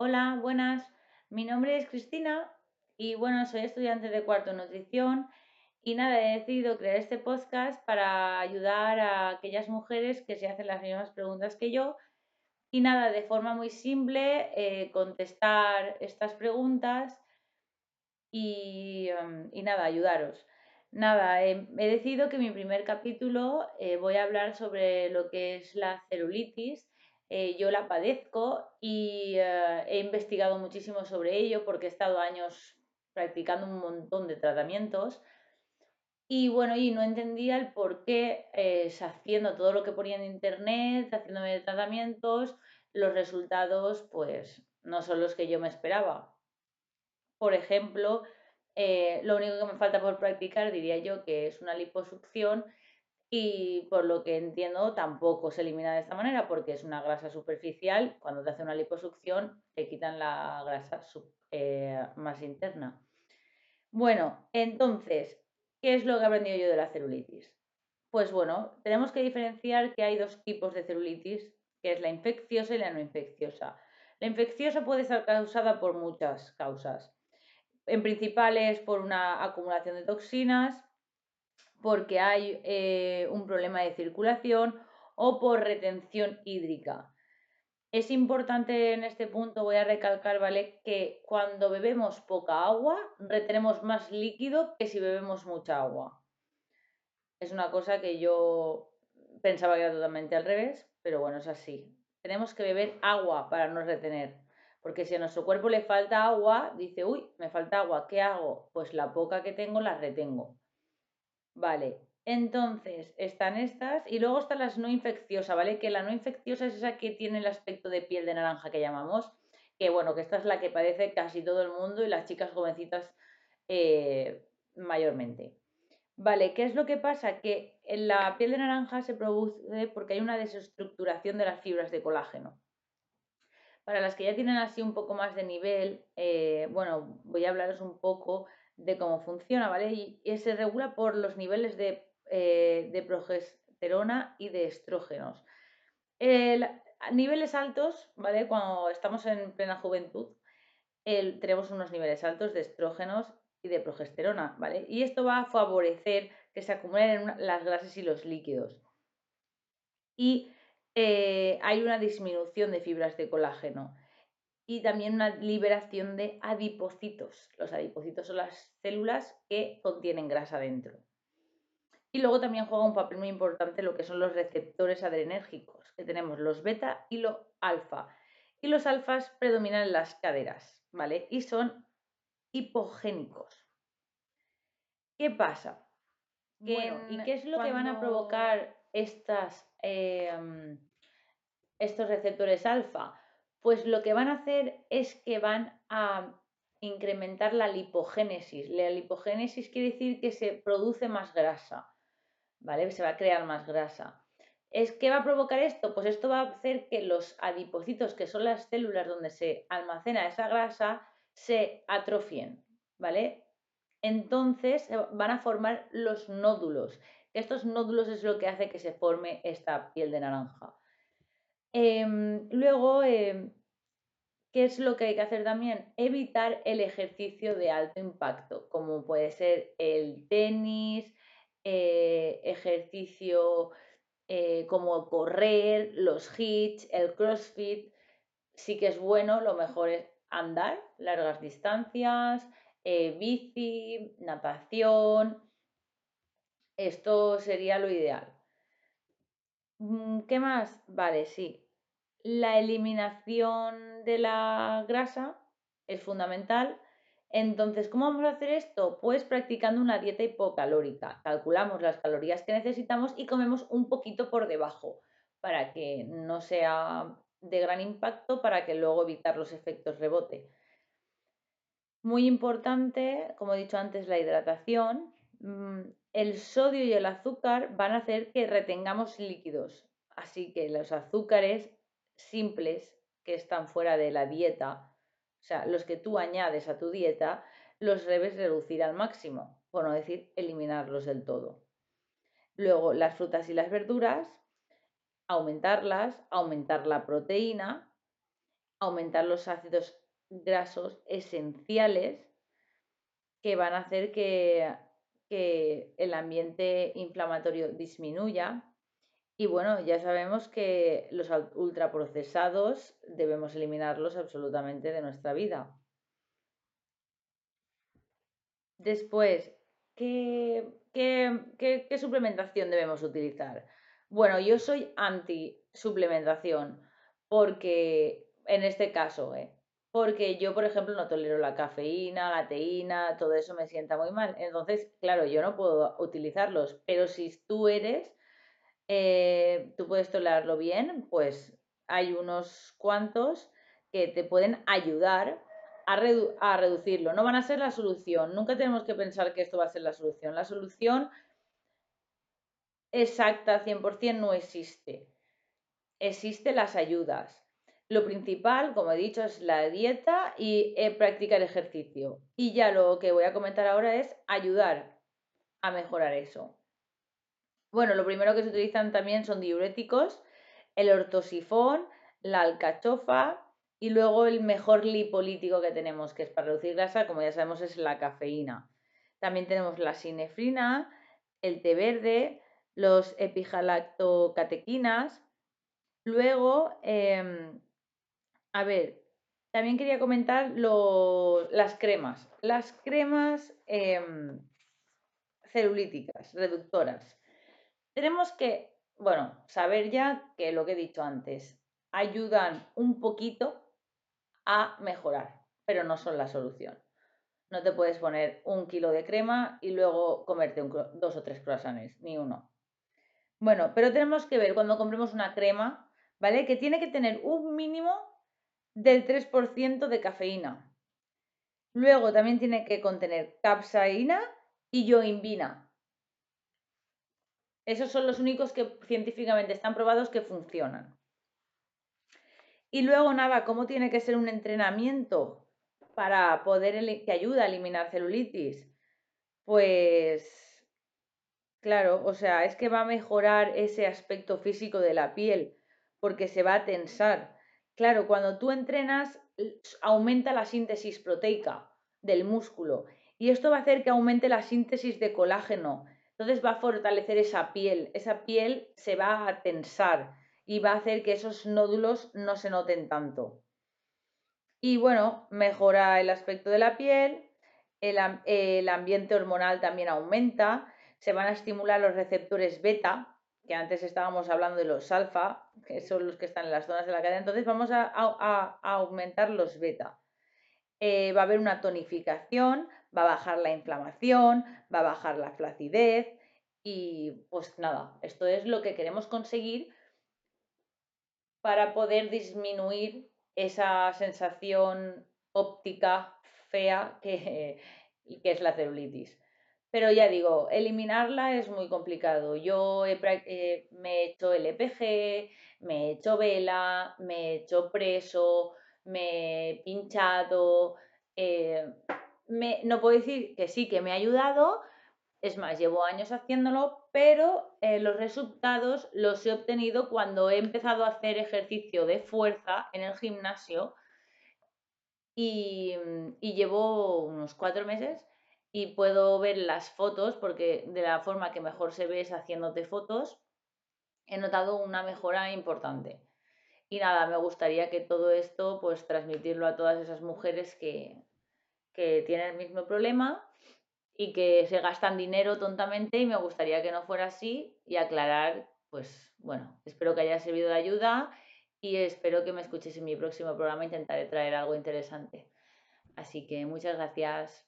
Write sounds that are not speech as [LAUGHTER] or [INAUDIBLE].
Hola, buenas. Mi nombre es Cristina y bueno, soy estudiante de cuarto nutrición y nada, he decidido crear este podcast para ayudar a aquellas mujeres que se hacen las mismas preguntas que yo y nada, de forma muy simple, eh, contestar estas preguntas y, em, nada, ayudaros. Nada, he, decidido que mi primer capítulo eh, voy a hablar sobre lo que es la celulitis eh, yo la padezco y eh, he investigado muchísimo sobre ello porque he estado años practicando un montón de tratamientos y bueno, y no entendía el por qué eh, haciendo todo lo que ponía en internet, haciéndome tratamientos, los resultados pues no son los que yo me esperaba. Por ejemplo, lo único que me falta por practicar diría yo que es una liposucción y por lo que entiendo tampoco se elimina de esta manera porque es una grasa superficial. Cuando te hace una liposucción te quitan la grasa eh, más interna. Bueno, entonces, ¿qué es lo que he aprendido yo de la celulitis? Pues bueno, tenemos que diferenciar que hay dos tipos de celulitis, que es la infecciosa y la no infecciosa. La infecciosa puede ser causada por muchas causas. En principal es por una acumulación de toxinas, porque hay eh, un problema de circulación o por retención hídrica. Es importante en este punto, voy a recalcar, ¿vale? Que cuando bebemos poca agua, retenemos más líquido que si bebemos mucha agua. Es una cosa que yo pensaba que era totalmente al revés, pero bueno, es así. Tenemos que beber agua para no retener. Porque si a nuestro cuerpo le falta agua, dice, uy, me falta agua, ¿qué hago? Pues la poca que tengo la retengo. Vale, entonces están estas y luego están las no infecciosas, ¿vale? Que la no infecciosa es esa que tiene el aspecto de piel de naranja que llamamos, que bueno, que esta es la que padece casi todo el mundo y las chicas jovencitas eh, mayormente. Vale, ¿qué es lo que pasa? Que la piel de naranja se produce porque hay una desestructuración de las fibras de colágeno. Para las que ya tienen así un poco más de nivel, eh, bueno, voy a hablaros un poco de cómo funciona, ¿vale? Y, se regula por los niveles de, eh, progesterona y de estrógenos. a niveles altos, ¿vale? Cuando estamos en plena juventud, tenemos unos niveles altos de estrógenos y de progesterona, ¿vale? Y esto va a favorecer que se acumulen las grasas y los líquidos. Y eh, hay una disminución de fibras de colágeno y también una liberación de adipocitos. Los adipocitos son las células que contienen grasa dentro. Y luego también juega un papel muy importante lo que son los receptores adrenérgicos, que tenemos los beta y los alfa. Y los alfas predominan en las caderas, ¿vale? Y son hipogénicos. ¿Qué pasa? ¿Y qué es lo que van a provocar estas, em, estos receptores alfa? pues lo que van a hacer es que van a incrementar la lipogénesis. La lipogénesis quiere decir que se produce más grasa, ¿vale? Se va a crear más grasa. ¿Es qué va a provocar esto? Pues esto va a hacer que los adipocitos, que son las células donde se almacena esa grasa, se atrofien, ¿vale? Entonces van a formar los nódulos. Estos nódulos es lo que hace que se forme esta piel de naranja. Em, luego, em, ¿qué es lo que hay que hacer también? Evitar el ejercicio de alto impacto, como puede ser el tenis, eh, ejercicio eh, como correr, los hits, el crossfit. Sí que es bueno, lo mejor es andar largas distancias, eh, bici, natación. Esto sería lo ideal. Mm, ¿Qué más? Vale, sí. La eliminación de la grasa es fundamental. Entonces, ¿cómo vamos a hacer esto? Pues practicando una dieta hipocalórica. Calculamos las calorías que necesitamos y comemos un poquito por debajo para que no sea de gran impacto, para que luego evitar los efectos rebote. Muy importante, como he dicho antes, la hidratación. Mm, el sodio y el azúcar van a hacer que retengamos líquidos. Así que los azúcares simples que están fuera de la dieta, o sea, los que tú añades a tu dieta, los debes reducir al máximo, por no decir eliminarlos del todo. Luego, las frutas y las verduras, aumentarlas, aumentar la proteína aumentar los ácidos grasos esenciales que van a hacer que, que el ambiente inflamatorio disminuya. Y bueno, ya sabemos que los ultraprocesados debemos eliminarlos absolutamente de nuestra vida. Después, ¿qué, qué, suplementación debemos utilizar? Bueno, yo soy anti suplementación porque, en este caso, ¿eh? porque yo, por ejemplo, no tolero la cafeína, la teína, todo eso me sienta muy mal. Entonces, claro, yo no puedo utilizarlos, pero si tú eres, eh, tú puedes tolerarlo bien, pues hay unos cuantos que te pueden ayudar a, reducirlo. No van a ser la solución. Nunca tenemos que pensar que esto va a ser la solución. La solución exacta 100% no existe. Existen las ayudas. Lo principal, como he dicho, es la dieta y eh, practicar ejercicio. Y ya lo que voy a comentar ahora es ayudar a mejorar eso. Bueno, lo primero que se utilizan también son diuréticos, el ortosifón, la alcachofa, y luego el mejor lipolítico que tenemos, que es para reducir grasa, como ya sabemos, es la cafeína. También tenemos la sinefrina, el té verde, los epigalactocatequinas. Luego, em, a ver, también quería comentar las cremas. Las cremas em, celulíticas, reductoras. Tenemos que, bueno, saber ya que lo que he dicho antes, ayudan un poquito a mejorar, pero no son la solución. No te puedes poner un kilo de crema y luego comerte dos o tres croissants, ni uno. Bueno, pero tenemos que ver cuando compremos una crema, ¿vale? Que tiene que tener un mínimo del 3% de cafeína. Luego también tiene que contener capsaína y yoimbina. Esos son los únicos que científicamente están probados que funcionan. Y luego, nada, ¿cómo tiene que ser un entrenamiento para poder, que ayuda a eliminar celulitis? Pues, claro, o sea, es que va a mejorar ese aspecto físico de la piel, porque se va a tensar. Claro, cuando tú entrenas, aumenta la síntesis proteica del músculo y esto va a hacer que aumente la síntesis de colágeno. Entonces va a fortalecer esa piel, esa piel se va a tensar y va a hacer que esos nódulos no se noten tanto. Y bueno, mejora el aspecto de la piel, el, ambiente hormonal también aumenta, se van a estimular los receptores beta, que antes estábamos hablando de los alfa, que son los que están en las zonas de la cadena, entonces vamos a, aumentar los beta. Eh, va a haber una tonificación, va a bajar la inflamación, va a bajar la flacidez y pues nada, esto es lo que queremos conseguir para poder disminuir esa sensación óptica fea que, [LAUGHS] que es la celulitis. Pero ya digo, eliminarla es muy complicado. Yo eh, me he hecho LPG, me he hecho vela, me he hecho preso, me he pinchado. Eh, no puedo decir que sí, que me ha ayudado, es más, llevo años haciéndolo, pero eh, los resultados los he obtenido cuando he empezado a hacer ejercicio de fuerza en el gimnasio y, llevo unos cuatro meses y puedo ver las fotos porque de la forma que mejor se ve es haciéndote fotos. He notado una mejora importante. Y nada, me gustaría que todo esto, pues transmitirlo a todas esas mujeres que, que tienen el mismo problema y que se gastan dinero tontamente y me gustaría que no fuera así y aclarar, pues bueno, espero que haya servido de ayuda y espero que me escuches en mi próximo programa, intentaré traer algo interesante. Así que muchas gracias.